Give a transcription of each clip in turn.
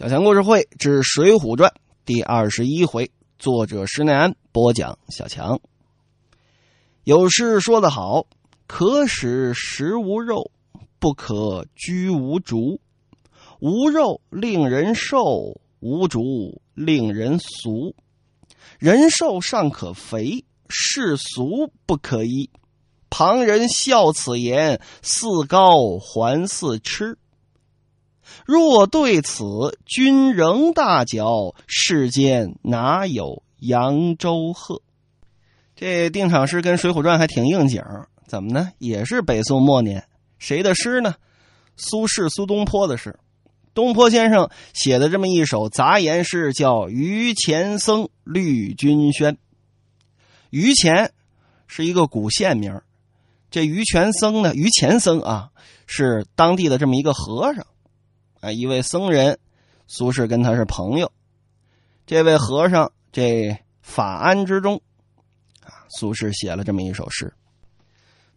小强故事会之《水浒传》第二十一回，作者施耐庵播讲。小强有诗说得好：“可使食无肉，不可居无竹。无肉令人瘦，无竹令人俗。人瘦尚可肥，世俗不可依。旁人笑此言，似高还似痴。”若对此君仍大嚼，世间哪有扬州鹤？这定场诗跟《水浒传》还挺应景怎么呢？也是北宋末年，谁的诗呢？苏轼苏东坡的诗。东坡先生写的这么一首杂言诗，叫《于前僧绿君轩》。于前是一个古县名，这于全僧呢，于前僧啊，是当地的这么一个和尚。啊，一位僧人，苏轼跟他是朋友。这位和尚，这法安之中，啊，苏轼写了这么一首诗，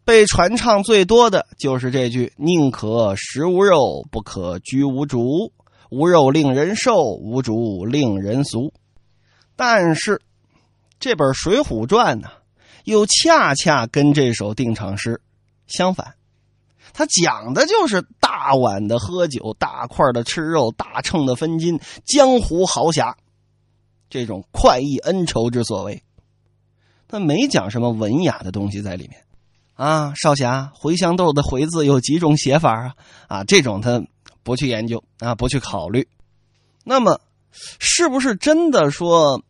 被传唱最多的就是这句：“宁可食无肉，不可居无竹。无肉令人瘦，无竹令人俗。”但是，这本《水浒传》呢，又恰恰跟这首定场诗相反。他讲的就是大碗的喝酒，大块的吃肉，大秤的分金，江湖豪侠这种快意恩仇之所为。他没讲什么文雅的东西在里面啊，少侠茴香豆的“茴”字有几种写法啊？啊，这种他不去研究啊，不去考虑。那么，是不是真的说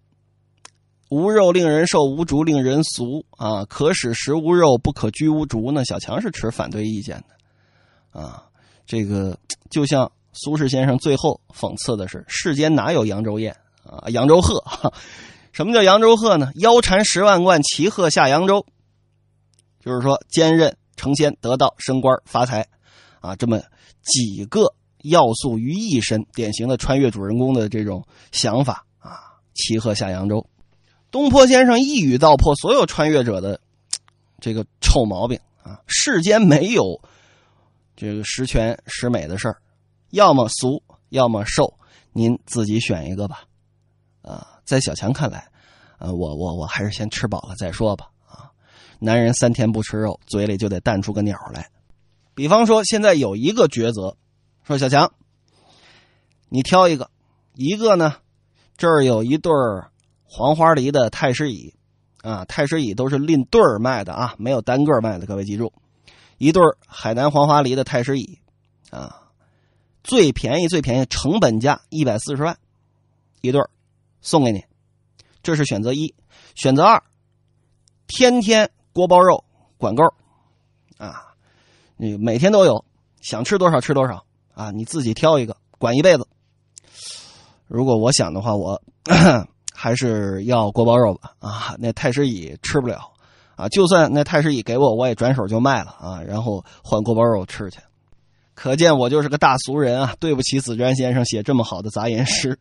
无肉令人瘦，无竹令人俗啊？可使食无肉，不可居无竹呢？小强是持反对意见的。啊，这个就像苏轼先生最后讽刺的是：“世间哪有扬州宴啊？扬州鹤？什么叫扬州鹤呢？腰缠十万贯，骑鹤下扬州。就是说，坚韧成仙，得道升官发财，啊，这么几个要素于一身，典型的穿越主人公的这种想法啊。骑鹤下扬州，东坡先生一语道破所有穿越者的 这个臭毛病啊！世间没有。这个十全十美的事儿，要么俗，要么瘦，您自己选一个吧。啊，在小强看来，呃，我我我还是先吃饱了再说吧。啊，男人三天不吃肉，嘴里就得淡出个鸟来。比方说，现在有一个抉择，说小强，你挑一个，一个呢，这儿有一对儿黄花梨的太师椅，啊，太师椅都是拎对儿卖的啊，没有单个卖的，各位记住。一对儿海南黄花梨的太师椅，啊，最便宜最便宜，成本价一百四十万，一对儿送给你，这是选择一。选择二，天天锅包肉管够，啊，你每天都有，想吃多少吃多少啊，你自己挑一个，管一辈子。如果我想的话，我还是要锅包肉吧，啊，那太师椅吃不了。啊，就算那太师椅给我，我也转手就卖了啊，然后换锅包肉吃去。可见我就是个大俗人啊！对不起，紫瞻先生写这么好的杂言诗。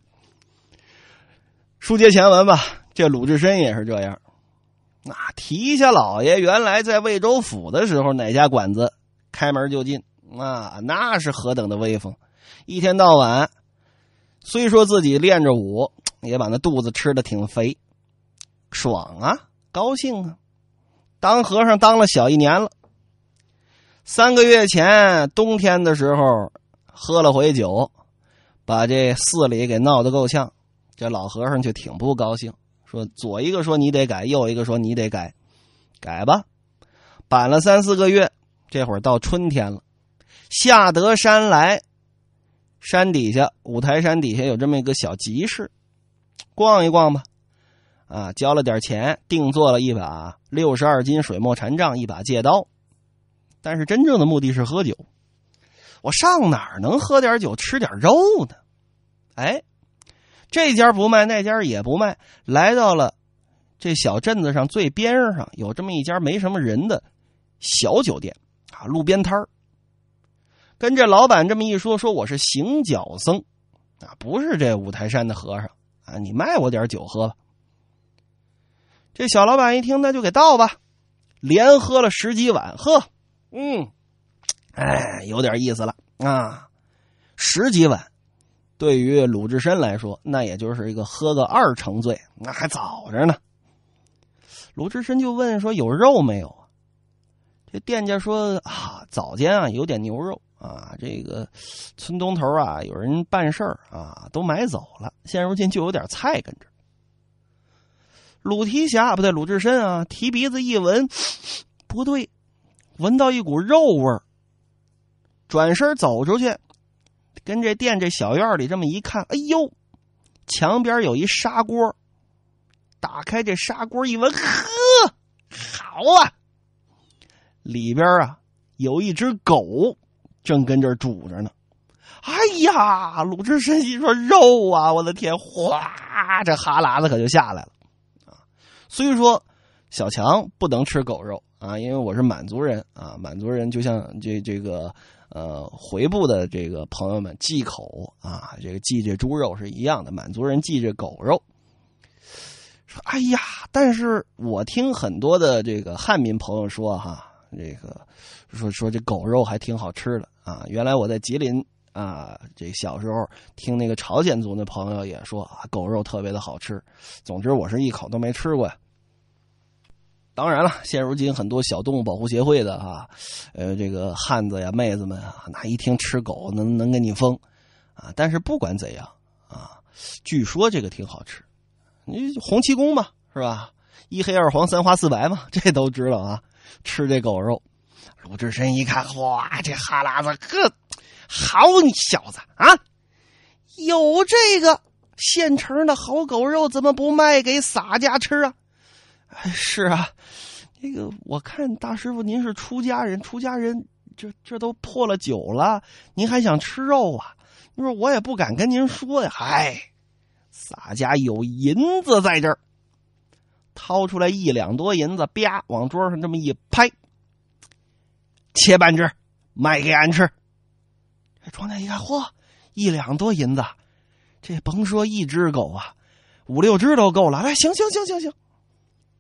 书接前文吧，这鲁智深也是这样。那提一下老爷原来在魏州府的时候，哪家馆子开门就进啊？那是何等的威风！一天到晚，虽说自己练着武，也把那肚子吃的挺肥，爽啊，高兴啊。当和尚当了小一年了，三个月前冬天的时候喝了回酒，把这寺里给闹得够呛。这老和尚就挺不高兴，说左一个说你得改，右一个说你得改，改吧。板了三四个月，这会儿到春天了，下得山来，山底下五台山底下有这么一个小集市，逛一逛吧。啊，交了点钱，定做了一把六十二斤水墨禅杖，一把戒刀。但是真正的目的是喝酒。我上哪儿能喝点酒，吃点肉呢？哎，这家不卖，那家也不卖。来到了这小镇子上最边上，有这么一家没什么人的小酒店啊，路边摊儿。跟这老板这么一说，说我是行脚僧啊，不是这五台山的和尚啊，你卖我点酒喝吧。这小老板一听，那就给倒吧，连喝了十几碗，喝，嗯，哎，有点意思了啊，十几碗，对于鲁智深来说，那也就是一个喝个二成醉，那还早着呢。鲁智深就问说：“有肉没有啊？”这店家说：“啊，早间啊有点牛肉啊，这个村东头啊有人办事儿啊，都买走了，现如今就有点菜跟着。”鲁提辖不对，鲁智深啊，提鼻子一闻，不对，闻到一股肉味儿，转身走出去，跟这店这小院里这么一看，哎呦，墙边有一砂锅，打开这砂锅一闻，呵，好啊，里边啊有一只狗正跟这儿煮着呢。哎呀，鲁智深一说肉啊，我的天，哗，这哈喇子可就下来了啊。所以说，小强不能吃狗肉啊，因为我是满族人啊。满族人就像这这个呃回部的这个朋友们忌口啊，这个忌这猪肉是一样的。满族人忌这狗肉。说哎呀，但是我听很多的这个汉民朋友说哈，这个说说这狗肉还挺好吃的啊。原来我在吉林啊，这小时候听那个朝鲜族的朋友也说啊，狗肉特别的好吃。总之，我是一口都没吃过呀。当然了，现如今很多小动物保护协会的啊，呃，这个汉子呀、妹子们啊，那一听吃狗能能给你疯啊！但是不管怎样啊，据说这个挺好吃，你洪七公嘛是吧？一黑二黄三花四白嘛，这都知道啊。吃这狗肉，鲁智深一看，哇，这哈喇子，呵，好你小子啊！有这个现成的好狗肉，怎么不卖给洒家吃啊？是啊，那个我看大师傅您是出家人，出家人这这都破了酒了，您还想吃肉啊？你说我也不敢跟您说呀。嗨，洒家有银子在这儿，掏出来一两多银子，啪往桌上这么一拍，切半只卖给俺吃。这庄家一看，嚯，一两多银子，这甭说一只狗啊，五六只都够了。哎，行行行行行。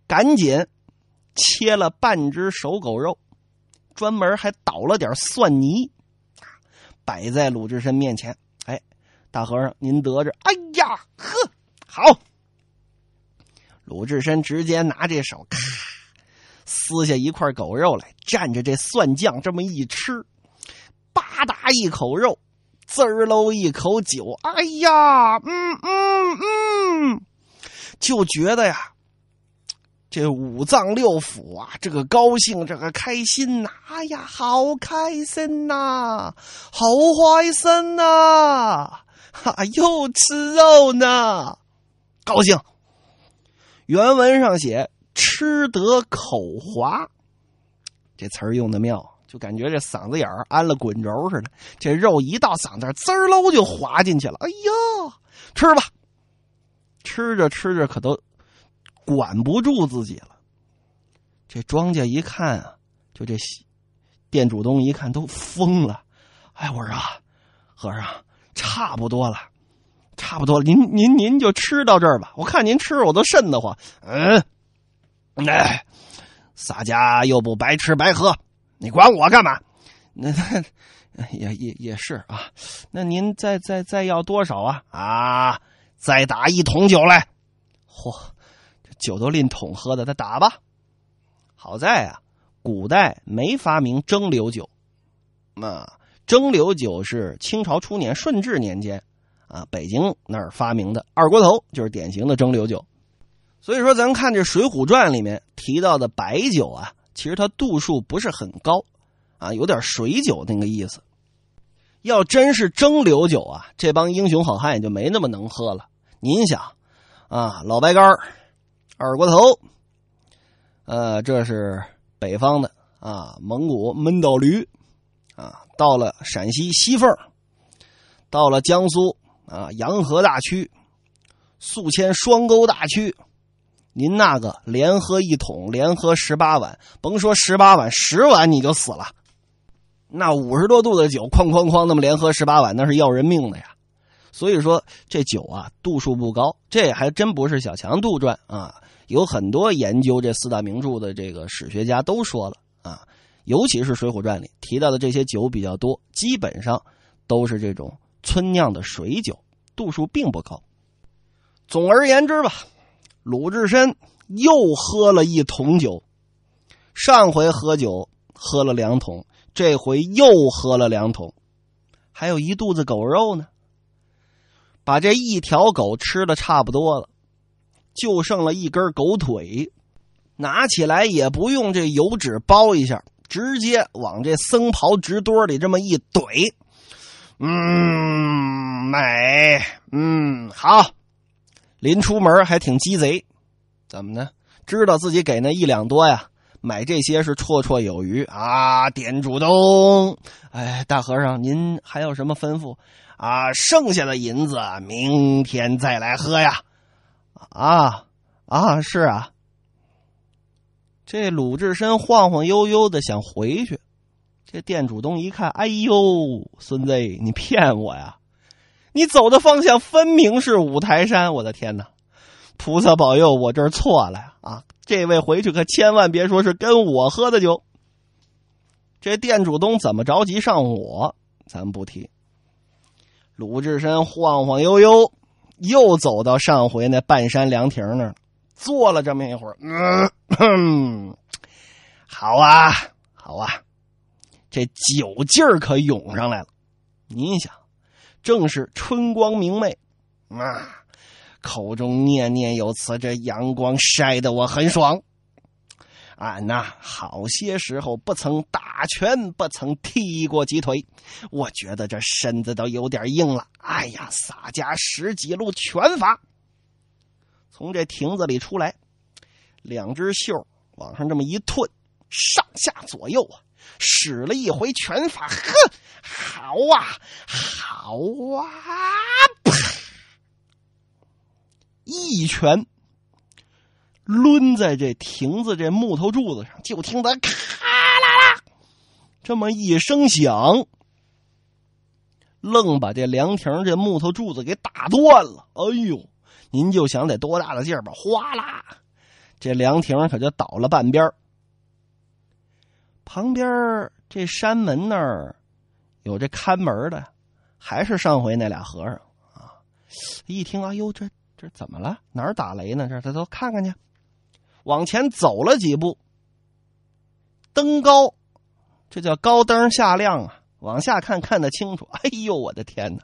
赶紧切了半只手狗肉，专门还捣了点蒜泥，摆在鲁智深面前。哎，大和尚您得着。哎呀，呵，好。鲁智深直接拿这手，咔，撕下一块狗肉来，蘸着这蒜酱这么一吃，吧嗒一口肉，滋儿喽一口酒。哎呀，嗯嗯嗯，就觉得呀。这五脏六腑啊，这个高兴，这个开心呐！哎呀，好开心呐，好欢森呐！哈，又吃肉呢，高兴。原文上写“吃得口滑”，这词儿用的妙，就感觉这嗓子眼儿安了滚轴似的。这肉一到嗓子，滋儿喽就滑进去了。哎呀，吃吧！吃着吃着，可都。管不住自己了，这庄稼一看啊，就这店主东一看都疯了。哎，我说啊，和尚差不多了，差不多了，您您您就吃到这儿吧。我看您吃我都瘆得慌。嗯，哎，洒家又不白吃白喝，你管我干嘛？那那也也也是啊。那您再再再要多少啊？啊，再打一桶酒来。嚯！这酒都拎桶喝的，他打吧。好在啊，古代没发明蒸馏酒。那蒸馏酒是清朝初年顺治年间啊，北京那儿发明的。二锅头就是典型的蒸馏酒。所以说，咱看这《水浒传》里面提到的白酒啊，其实它度数不是很高啊，有点水酒那个意思。要真是蒸馏酒啊，这帮英雄好汉也就没那么能喝了。您想啊，老白干儿。二锅头，呃，这是北方的啊，蒙古闷倒驴，啊，到了陕西西凤，到了江苏啊，洋河大曲，宿迁双沟大曲，您那个连喝一桶，连喝十八碗，甭说十八碗，十碗你就死了。那五十多度的酒，哐哐哐，那么连喝十八碗，那是要人命的呀。所以说这酒啊，度数不高，这还真不是小强杜撰啊。有很多研究这四大名著的这个史学家都说了啊，尤其是《水浒传》里提到的这些酒比较多，基本上都是这种村酿的水酒度数并不高。总而言之吧，鲁智深又喝了一桶酒。上回喝酒喝了两桶，这回又喝了两桶，还有一肚子狗肉呢。把这一条狗吃的差不多了，就剩了一根狗腿，拿起来也不用这油纸包一下，直接往这僧袍直堆里这么一怼。嗯，美，嗯，好。临出门还挺鸡贼，怎么呢？知道自己给那一两多呀，买这些是绰绰有余啊。店主东，哎，大和尚，您还有什么吩咐啊？剩下的银子明天再来喝呀。啊啊，是啊。这鲁智深晃晃悠悠的想回去，这店主东一看，哎呦，孙子，你骗我呀！你走的方向分明是五台山，我的天哪！菩萨保佑，我这儿错了呀！啊，这位回去可千万别说是跟我喝的酒。这店主东怎么着急上我，咱不提。鲁智深晃晃悠悠，又走到上回那半山凉亭那儿，坐了这么一会儿。嗯，好啊，好啊，这酒劲儿可涌上来了。您想。正是春光明媚，啊，口中念念有词，这阳光晒得我很爽。俺呐，好些时候不曾打拳，不曾踢过几腿，我觉得这身子都有点硬了。哎呀，洒家十几路拳法，从这亭子里出来，两只袖往上这么一褪，上下左右啊。使了一回拳法，呵，好啊，好啊！啪，一拳抡在这亭子这木头柱子上，就听得咔啦啦这么一声响，愣把这凉亭这木头柱子给打断了。哎呦，您就想得多大的劲儿吧？哗啦，这凉亭可就倒了半边儿。旁边这山门那儿有这看门的，还是上回那俩和尚啊！一听，哎呦，这这怎么了？哪儿打雷呢？这他都看看去。往前走了几步，登高，这叫高灯下亮啊！往下看看得清楚。哎呦，我的天哪！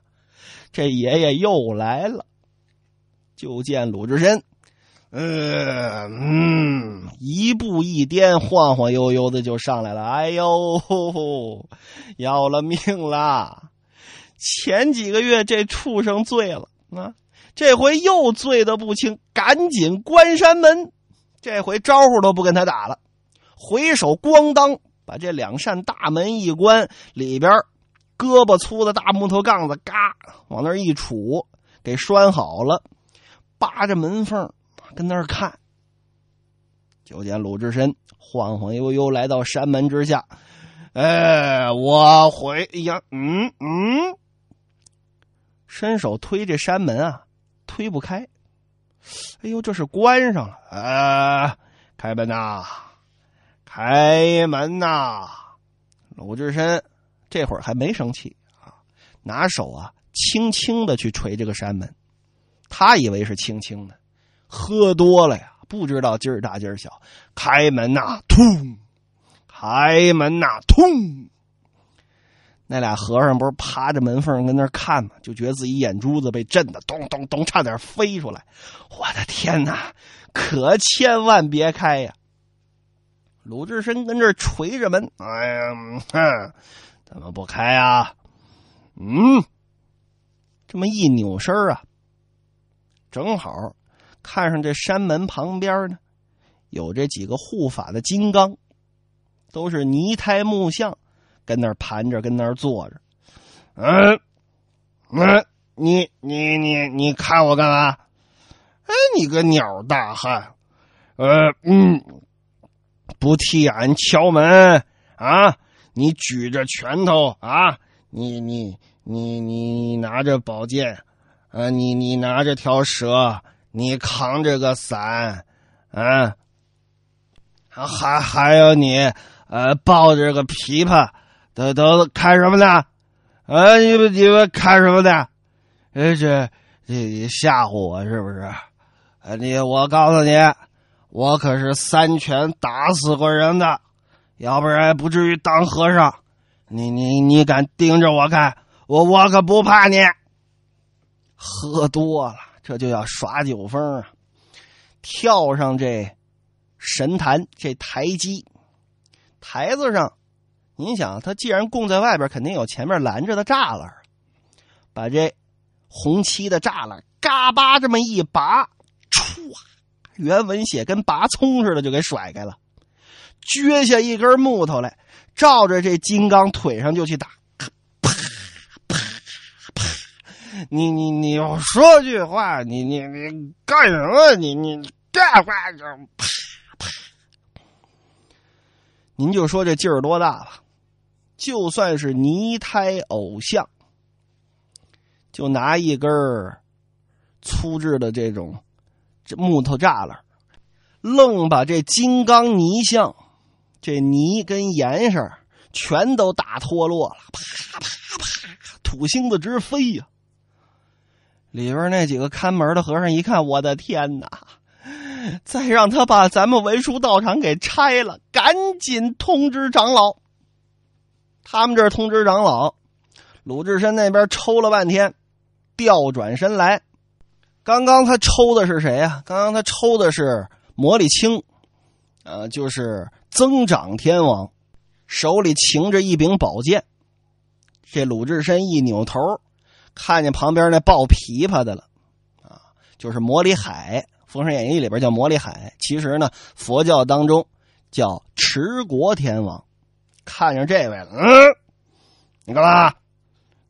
这爷爷又来了，就见鲁智深。嗯嗯，一步一颠，晃晃悠悠的就上来了。哎呦，要了命了！前几个月这畜生醉了啊，这回又醉得不轻，赶紧关山门。这回招呼都不跟他打了，回手咣当把这两扇大门一关，里边胳膊粗的大木头杠子嘎往那一杵，给拴好了，扒着门缝。跟那儿看，就见鲁智深晃晃悠悠来到山门之下。哎，我回呀，嗯嗯，伸手推这山门啊，推不开。哎呦，这是关上了啊！开门呐，开门呐！鲁智深这会儿还没生气啊，拿手啊轻轻的去捶这个山门，他以为是轻轻的。喝多了呀，不知道劲儿大劲儿小。开门呐，通！开门呐，通！那俩和尚不是趴着门缝跟那看吗？就觉得自己眼珠子被震的咚咚咚，差点飞出来。我的天哪！可千万别开呀！鲁智深跟这儿捶着门，哎呀，哼，怎么不开啊？嗯，这么一扭身啊，正好。看上这山门旁边呢，有这几个护法的金刚，都是泥胎木像，跟那儿盘着，跟那儿坐着。嗯，嗯，你你你你看我干嘛？哎，你个鸟大汉，呃嗯，不替俺敲门啊？你举着拳头啊？你你你你拿着宝剑啊？你你拿着条蛇？你扛着个伞，啊，还还有你，呃，抱着个琵琶，都都看什么呢？啊，你们你们看什么呢？呃，这这吓唬我是不是？哎，你我告诉你，我可是三拳打死过人的，要不然不至于当和尚。你你你敢盯着我看，我我可不怕你。喝多了，这就要耍酒疯啊！跳上这神坛这台基，台子上，您想，他既然供在外边，肯定有前面拦着的栅栏，把这。红漆的栅栏，嘎巴这么一拔，歘，原文写跟拔葱似的就给甩开了，撅下一根木头来，照着这金刚腿上就去打，啪啪啪！你你你要说句话，你你你干什么？你你这话就啪啪！您就说这劲儿多大吧？就算是泥胎偶像。就拿一根粗制的这种这木头栅栏，愣把这金刚泥像这泥跟岩石全都打脱落了，啪啪啪，土星子直飞呀！里边那几个看门的和尚一看，我的天哪！再让他把咱们文殊道场给拆了，赶紧通知长老。他们这通知长老，鲁智深那边抽了半天。调转身来，刚刚他抽的是谁呀？刚刚他抽的是魔力青，呃，就是增长天王，手里擎着一柄宝剑。这鲁智深一扭头，看见旁边那抱琵琶的了，啊，就是魔力海，《封神演义》里边叫魔力海，其实呢，佛教当中叫持国天王。看见这位了，嗯，你干嘛？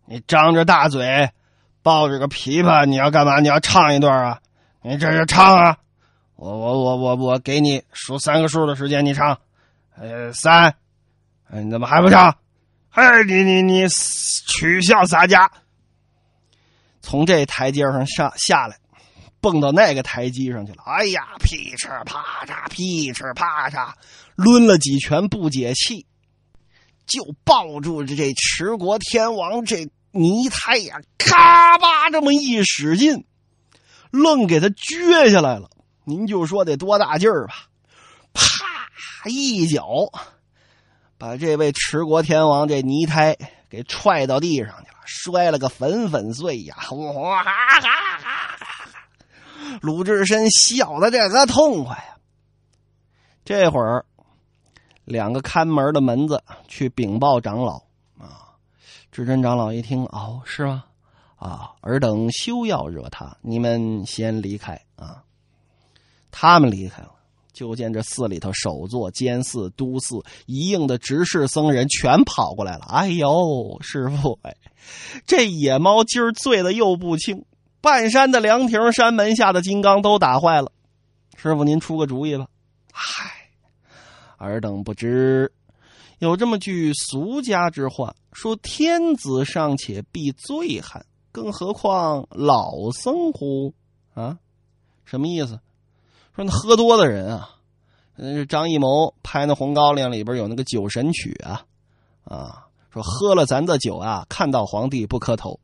你张着大嘴。抱着个琵琶，你要干嘛？你要唱一段啊？你这是唱啊！我我我我我给你数三个数的时间，你唱。呃，三，你怎么还不唱？嘿，你你你取笑洒家！从这台阶上上下来，蹦到那个台阶上去了。哎呀，噼哧啪嚓，噼哧啪嚓，抡了几拳不解气，就抱住这持国天王这。泥胎呀，咔吧这么一使劲，愣给他撅下来了。您就说得多大劲儿吧？啪一脚，把这位持国天王这泥胎给踹到地上去了，摔了个粉粉碎呀！哇哈哈哈！鲁智深笑的这个痛快呀。这会儿，两个看门的门子去禀报长老啊。智真长老一听，哦，是吗？啊，尔等休要惹他，你们先离开啊。他们离开了，就见这寺里头首座监寺、都寺一应的执事僧人全跑过来了。哎呦，师傅，哎，这野猫今儿醉的又不轻，半山的凉亭、山门下的金刚都打坏了。师傅，您出个主意吧。嗨，尔等不知。有这么句俗家之话，说“天子尚且避醉汉，更何况老僧乎？”啊，什么意思？说那喝多的人啊，嗯，张艺谋拍那《红高粱》里边有那个酒神曲啊，啊，说喝了咱的酒啊，看到皇帝不磕头。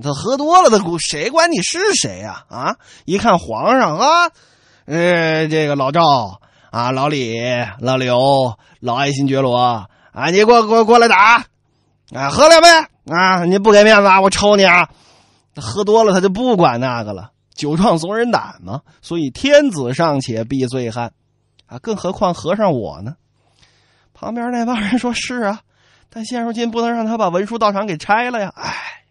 他喝多了的，谁管你是谁呀？啊，一看皇上啊，呃，这个老赵。啊，老李、老刘、老爱新觉罗啊，你过过过来打，啊，喝两杯啊！你不给面子，我抽你啊！喝多了他就不管那个了，酒壮怂人胆嘛。所以天子尚且避醉汉，啊，更何况和尚我呢？旁边那帮人说：“是啊，但现如今不能让他把文殊道场给拆了呀！”哎，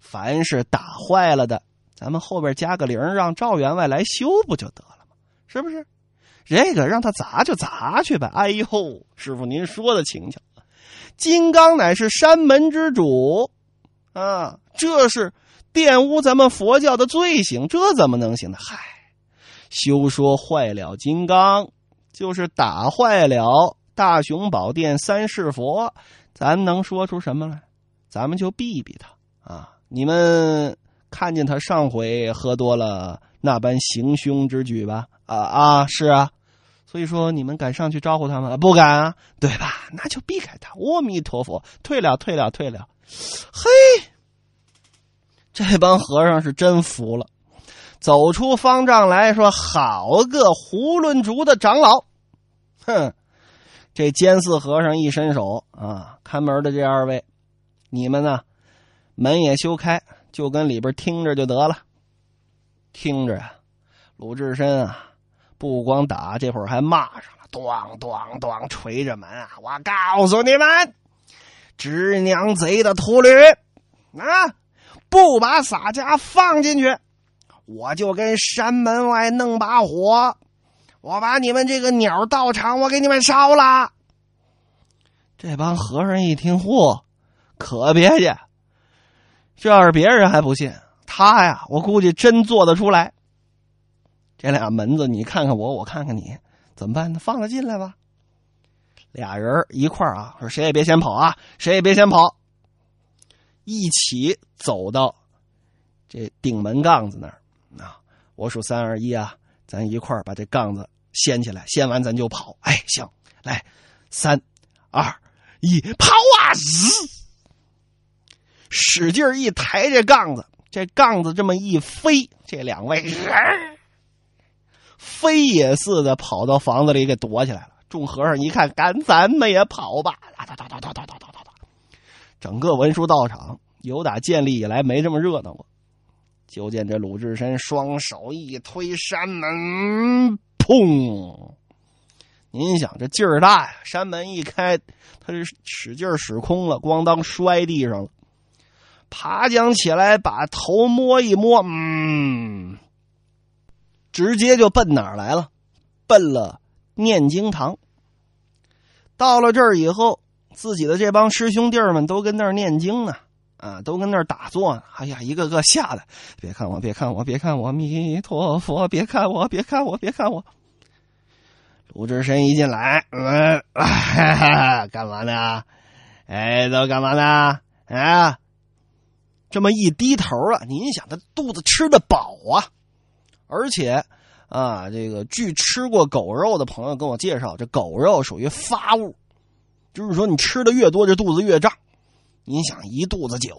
凡是打坏了的，咱们后边加个零，让赵员外来修不就得了吗？是不是？这个让他砸就砸去呗！哎呦，师傅您说的轻巧，金刚乃是山门之主啊，这是玷污咱们佛教的罪行，这怎么能行呢？嗨，休说坏了金刚，就是打坏了大雄宝殿三世佛，咱能说出什么来？咱们就避避他啊！你们看见他上回喝多了那般行凶之举吧？啊啊，是啊。所以说，你们敢上去招呼他吗？不敢啊，对吧？那就避开他。阿弥陀佛，退了，退了，退了。嘿，这帮和尚是真服了，走出方丈来说：“好个囫囵竹的长老！”哼，这监寺和尚一伸手啊，看门的这二位，你们呢，门也休开，就跟里边听着就得了。听着呀，鲁智深啊，不光打，这会儿还骂上了，咣咣咣，捶着门啊！我告诉你们，直娘贼的秃驴啊！不把洒家放进去，我就跟山门外弄把火，我把你们这个鸟道场，我给你们烧了。这帮和尚一听，嚯，可别介！这要是别人还不信，他呀，我估计真做得出来。这俩门子，你看看我，我看看你，怎么办呢？放他进来吧。俩人一块啊，说谁也别先跑啊，谁也别先跑。一起走到这顶门杠子那儿啊！我数三二一啊，咱一块儿把这杠子掀起来，掀完咱就跑。哎，行，来，三二一，跑啊！使劲一抬这杠子，这杠子这么一飞，这两位飞也似的跑到房子里给躲起来了。众和尚一看，赶咱们也跑吧！哒哒哒哒哒哒。整个文殊道场有打建立以来没这么热闹过。就见这鲁智深双手一推山门，砰！您想这劲儿大呀，山门一开，他是使劲使空了，咣当摔地上了。爬将起来，把头摸一摸，嗯，直接就奔哪儿来了？奔了念经堂。到了这儿以后。自己的这帮师兄弟们都跟那儿念经呢，啊，都跟那儿打坐呢。哎呀，一个个吓得，别看我，别看我，别看我，弥陀佛，别看我，别看我，别看我。鲁智深一进来，嗯，干嘛呢？哎，都干嘛呢？啊，这么一低头啊，您想他肚子吃的饱啊，而且啊，这个据吃过狗肉的朋友跟我介绍，这狗肉属于发物。就是说，你吃的越多，这肚子越胀。你想一肚子酒，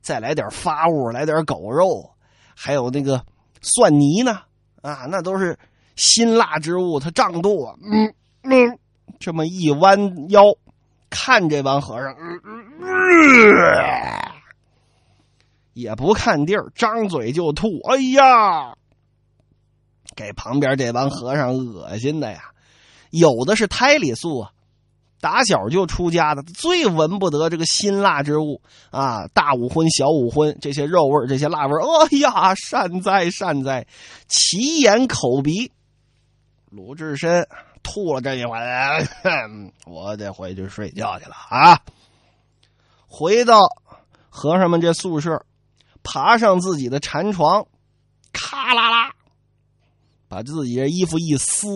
再来点发物，来点狗肉，还有那个蒜泥呢，啊，那都是辛辣之物，它胀肚啊。嗯嗯，这么一弯腰，看这帮和尚，嗯嗯也不看地儿，张嘴就吐。哎呀，给旁边这帮和尚恶心的呀！有的是胎里素啊。打小就出家的，最闻不得这个辛辣之物啊！大五荤、小五荤，这些肉味这些辣味哎呀，善哉善哉，奇眼口鼻。鲁智深吐了这一回，我得回去睡觉去了啊！回到和尚们这宿舍，爬上自己的禅床，咔啦啦，把自己的衣服一撕，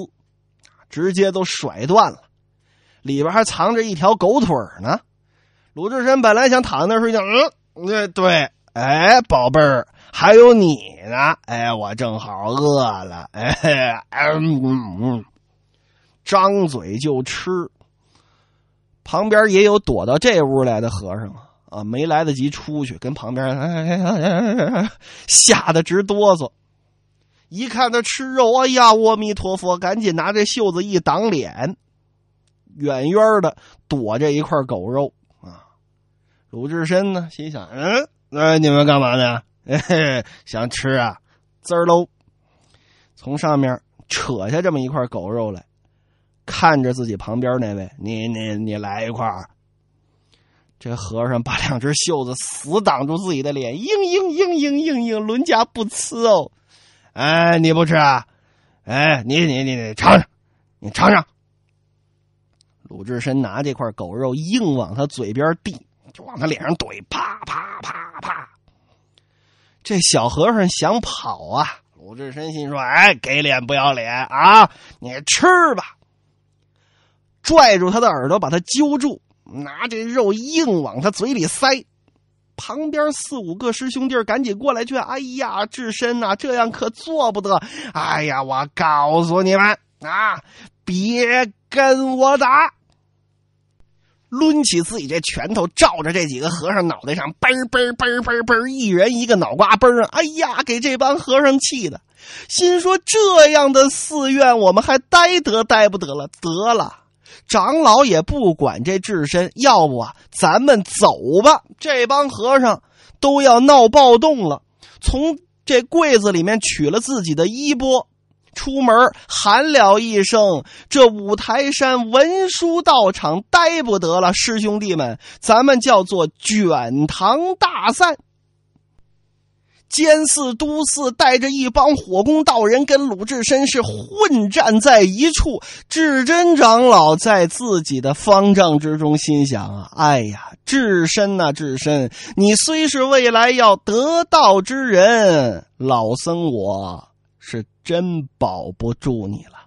直接都甩断了。里边还藏着一条狗腿呢。鲁智深本来想躺在那睡觉，嗯，对对，哎，宝贝儿，还有你呢，哎，我正好饿了，哎，嗯，张嘴就吃。旁边也有躲到这屋来的和尚啊，啊，没来得及出去，跟旁边吓得直哆嗦。一看他吃肉，哎呀，阿弥陀佛，赶紧拿这袖子一挡脸。远远的躲着一块狗肉啊！鲁智深呢，心想：嗯，那你们干嘛呢？想吃啊？滋儿喽！从上面扯下这么一块狗肉来，看着自己旁边那位，你你你来一块儿。这和尚把两只袖子死挡住自己的脸，嘤嘤嘤嘤嘤嘤，伦家不吃哦。哎，你不吃啊？哎，你你你你尝尝，你尝尝。鲁智深拿这块狗肉硬往他嘴边递，就往他脸上怼，啪啪啪啪。这小和尚想跑啊，鲁智深心说：“哎，给脸不要脸啊，你吃吧。”拽住他的耳朵，把他揪住，拿这肉硬往他嘴里塞。旁边四五个师兄弟赶紧过来劝：“哎呀，智深呐，这样可做不得！哎呀，我告诉你们啊，别跟我打。”抡起自己这拳头，照着这几个和尚脑袋上，嘣嘣嘣嘣嘣，一人一个脑瓜嘣啊！哎呀，给这帮和尚气的，心说这样的寺院，我们还待得待不得了？得了，长老也不管这智深，要不啊，咱们走吧。这帮和尚都要闹暴动了，从这柜子里面取了自己的衣钵。出门喊了一声：“这五台山文殊道场待不得了，师兄弟们，咱们叫做卷堂大散。”监寺都寺带着一帮火攻道人跟鲁智深是混战在一处。智真长老在自己的方丈之中心想：“啊，哎呀，智深呐，智深，你虽是未来要得道之人，老僧我。”真保不住你了。